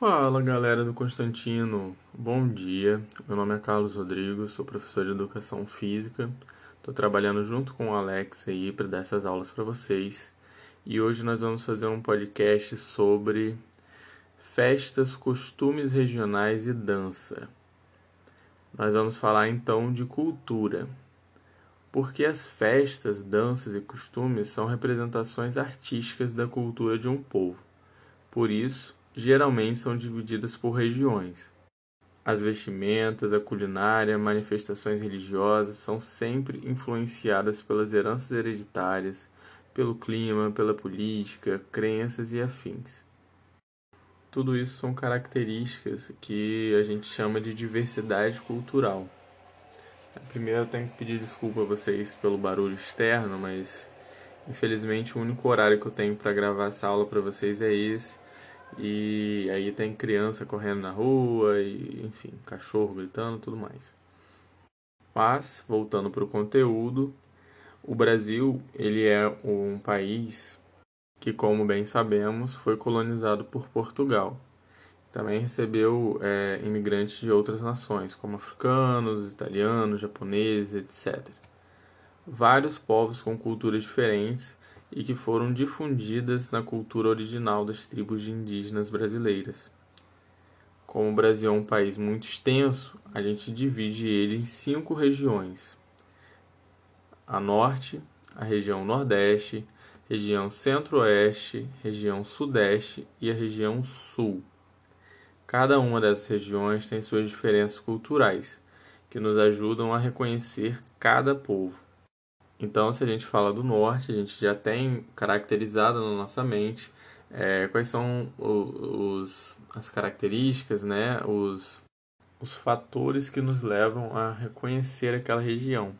Fala galera do Constantino, bom dia. Meu nome é Carlos Rodrigo, sou professor de educação física. Estou trabalhando junto com o Alex aí para dar essas aulas para vocês. E hoje nós vamos fazer um podcast sobre festas, costumes regionais e dança. Nós vamos falar então de cultura. Porque as festas, danças e costumes são representações artísticas da cultura de um povo. Por isso, geralmente são divididas por regiões. As vestimentas, a culinária, manifestações religiosas são sempre influenciadas pelas heranças hereditárias, pelo clima, pela política, crenças e afins. Tudo isso são características que a gente chama de diversidade cultural. Primeiro eu tenho que pedir desculpa a vocês pelo barulho externo, mas infelizmente o único horário que eu tenho para gravar essa aula para vocês é esse e aí tem criança correndo na rua e, enfim, cachorro gritando, tudo mais. Mas voltando para o conteúdo, o Brasil ele é um país que, como bem sabemos, foi colonizado por Portugal. Também recebeu é, imigrantes de outras nações, como africanos, italianos, japoneses, etc. Vários povos com culturas diferentes e que foram difundidas na cultura original das tribos de indígenas brasileiras. Como o Brasil é um país muito extenso, a gente divide ele em cinco regiões: a Norte, a região Nordeste, região Centro-Oeste, região Sudeste e a região Sul. Cada uma dessas regiões tem suas diferenças culturais, que nos ajudam a reconhecer cada povo. Então, se a gente fala do norte, a gente já tem caracterizado na nossa mente é, quais são os, as características, né, os, os fatores que nos levam a reconhecer aquela região,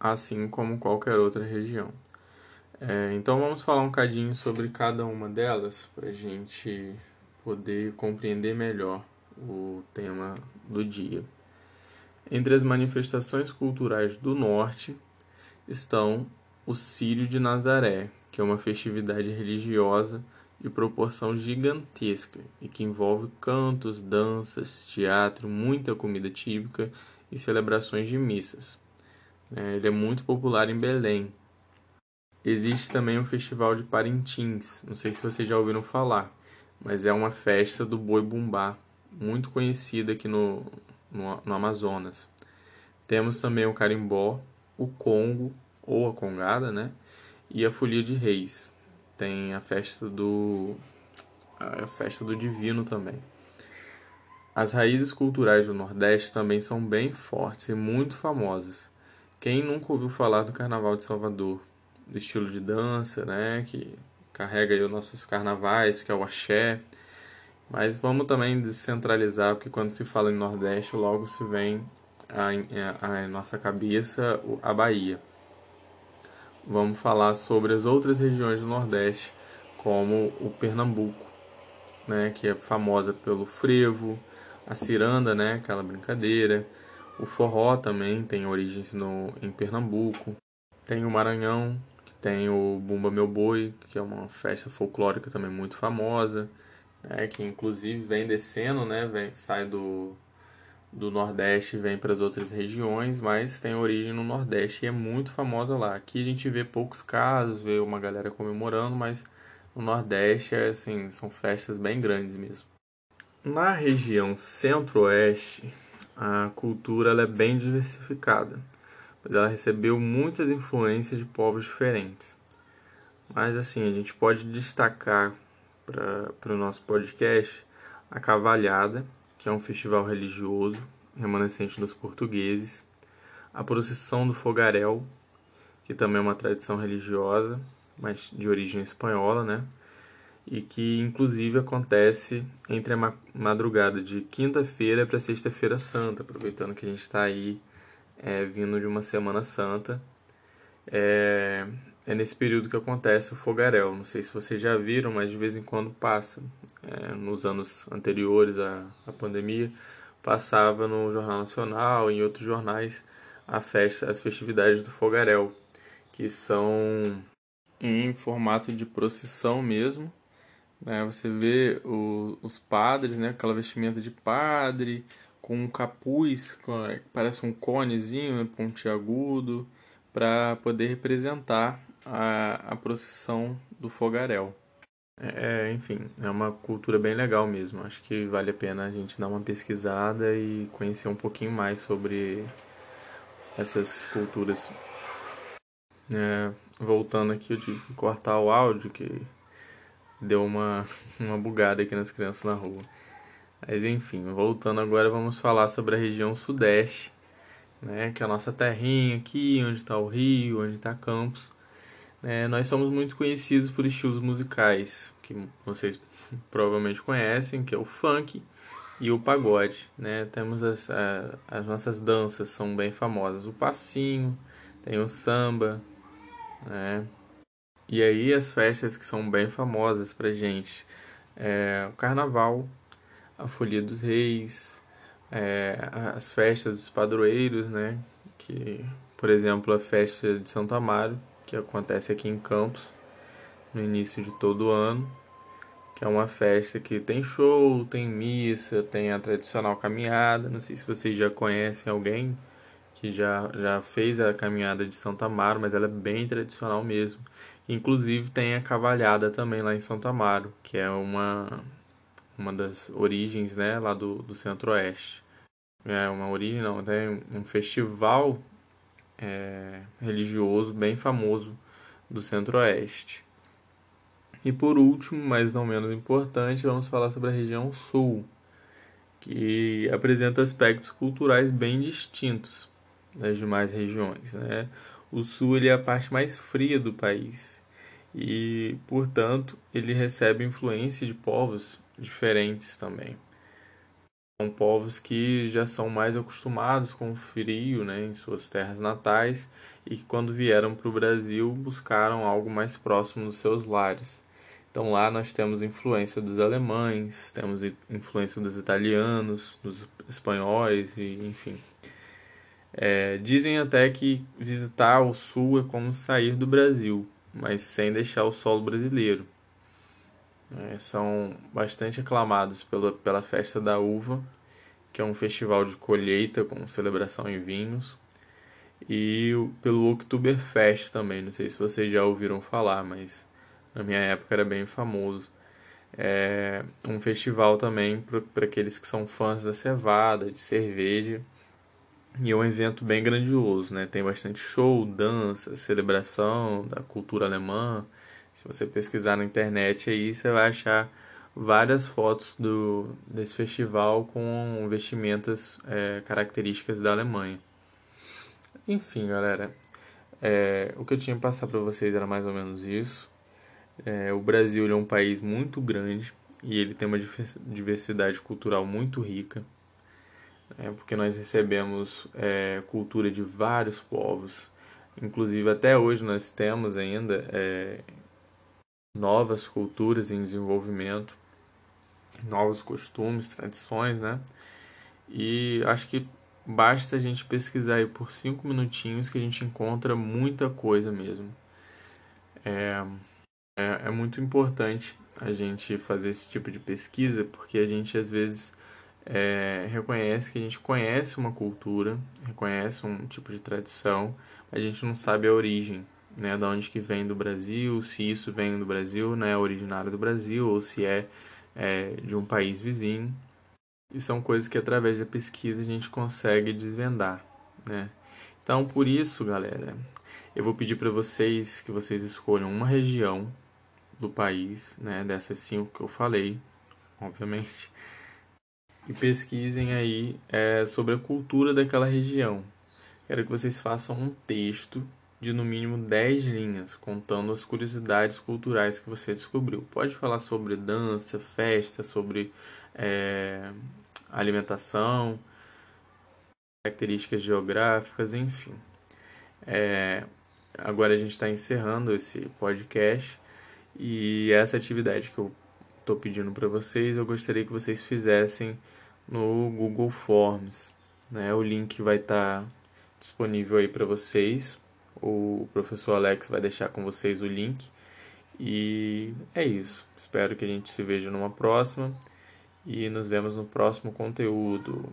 assim como qualquer outra região. É, então, vamos falar um cadinho sobre cada uma delas para a gente poder compreender melhor o tema do dia. Entre as manifestações culturais do Norte estão o Círio de Nazaré, que é uma festividade religiosa de proporção gigantesca e que envolve cantos, danças, teatro, muita comida típica e celebrações de missas. É, ele é muito popular em Belém. Existe também o Festival de Parintins, não sei se vocês já ouviram falar, mas é uma festa do boi bumbá, muito conhecida aqui no, no, no Amazonas. Temos também o carimbó, o Congo, ou a Congada, né? E a Folia de Reis. Tem a festa do a festa do Divino também. As raízes culturais do Nordeste também são bem fortes e muito famosas. Quem nunca ouviu falar do Carnaval de Salvador, do estilo de dança, né, que carrega aí os nossos carnavais, que é o axé. Mas vamos também descentralizar, porque quando se fala em Nordeste, logo se vem à nossa cabeça a Bahia. Vamos falar sobre as outras regiões do Nordeste, como o Pernambuco, né, que é famosa pelo frevo, a ciranda, né, aquela brincadeira, o forró também tem origens no, em Pernambuco, tem o Maranhão, tem o Bumba Meu Boi, que é uma festa folclórica também muito famosa, né, que inclusive vem descendo, né, vem, sai do, do Nordeste vem para as outras regiões, mas tem origem no Nordeste e é muito famosa lá. Aqui a gente vê poucos casos, vê uma galera comemorando, mas no Nordeste é, assim, são festas bem grandes mesmo. Na região Centro-Oeste, a cultura ela é bem diversificada, ela recebeu muitas influências de povos diferentes. Mas assim, a gente pode destacar para o nosso podcast a Cavalhada, que é um festival religioso remanescente dos portugueses, a procissão do fogaréu, que também é uma tradição religiosa, mas de origem espanhola, né? E que inclusive acontece entre a madrugada de quinta-feira para sexta-feira santa, aproveitando que a gente está aí é, vindo de uma Semana Santa. É, é nesse período que acontece o fogaréu. Não sei se vocês já viram, mas de vez em quando passa é, nos anos anteriores à, à pandemia, passava no Jornal Nacional e em outros jornais a festa, as festividades do Fogaréu, que são em formato de procissão mesmo, Né? Você vê o, os padres, né? aquela vestimenta de padre, com um capuz, com, parece um conezinho né? pontiagudo, para poder representar a, a procissão do fogaréu. É, enfim, é uma cultura bem legal mesmo. Acho que vale a pena a gente dar uma pesquisada e conhecer um pouquinho mais sobre essas culturas. É, voltando aqui, eu tive que cortar o áudio que deu uma, uma bugada aqui nas crianças na rua. Mas enfim, voltando agora, vamos falar sobre a região sudeste, né, que é a nossa terrinha aqui, onde está o Rio, onde está Campos. É, nós somos muito conhecidos por estilos musicais que vocês provavelmente conhecem, que é o funk e o pagode. Né? Temos as, a, as nossas danças são bem famosas, o passinho, tem o samba, né? E aí as festas que são bem famosas pra gente é o carnaval, a folia dos reis, é, as festas dos padroeiros, né? Que, por exemplo, a festa de Santo Amaro, que acontece aqui em Campos no início de todo ano, que é uma festa que tem show, tem missa, tem a tradicional caminhada. Não sei se vocês já conhecem alguém que já, já fez a caminhada de Santa Amaro, mas ela é bem tradicional mesmo. Inclusive tem a cavalhada também lá em Santa Amaro, que é uma, uma das origens né, lá do, do centro-oeste. É uma origem, não, tem um festival é, religioso bem famoso do Centro-Oeste. E por último, mas não menos importante, vamos falar sobre a região Sul, que apresenta aspectos culturais bem distintos das demais regiões. Né? O Sul ele é a parte mais fria do país e, portanto, ele recebe influência de povos diferentes também. São povos que já são mais acostumados com o frio né, em suas terras natais e que, quando vieram para o Brasil, buscaram algo mais próximo dos seus lares. Então, lá nós temos influência dos alemães, temos influência dos italianos, dos espanhóis, e, enfim. É, dizem até que visitar o sul é como sair do Brasil, mas sem deixar o solo brasileiro é, são bastante aclamados pela, pela Festa da Uva, que é um festival de colheita com celebração em vinhos, e pelo Oktoberfest também. Não sei se vocês já ouviram falar, mas na minha época era bem famoso. É um festival também para aqueles que são fãs da cevada, de cerveja. E é um evento bem grandioso, né? Tem bastante show, dança, celebração da cultura alemã, se você pesquisar na internet aí, você vai achar várias fotos do, desse festival com vestimentas é, características da Alemanha. Enfim, galera, é, o que eu tinha que passar para vocês era mais ou menos isso. É, o Brasil é um país muito grande e ele tem uma diversidade cultural muito rica, é, porque nós recebemos é, cultura de vários povos. Inclusive, até hoje nós temos ainda é, novas culturas em desenvolvimento, novos costumes, tradições, né? E acho que basta a gente pesquisar aí por cinco minutinhos que a gente encontra muita coisa mesmo. É, é, é muito importante a gente fazer esse tipo de pesquisa porque a gente às vezes é, reconhece que a gente conhece uma cultura, reconhece um tipo de tradição, a gente não sabe a origem né, da onde que vem do Brasil, se isso vem do Brasil, né, originário do Brasil, ou se é, é de um país vizinho. E são coisas que através da pesquisa a gente consegue desvendar, né? Então, por isso, galera, eu vou pedir para vocês que vocês escolham uma região do país, né, dessas cinco que eu falei, obviamente, e pesquisem aí é, sobre a cultura daquela região. Quero que vocês façam um texto de no mínimo 10 linhas, contando as curiosidades culturais que você descobriu. Pode falar sobre dança, festa, sobre é, alimentação, características geográficas, enfim. É, agora a gente está encerrando esse podcast e essa atividade que eu estou pedindo para vocês, eu gostaria que vocês fizessem no Google Forms. Né? O link vai estar tá disponível aí para vocês o professor Alex vai deixar com vocês o link. E é isso. Espero que a gente se veja numa próxima e nos vemos no próximo conteúdo.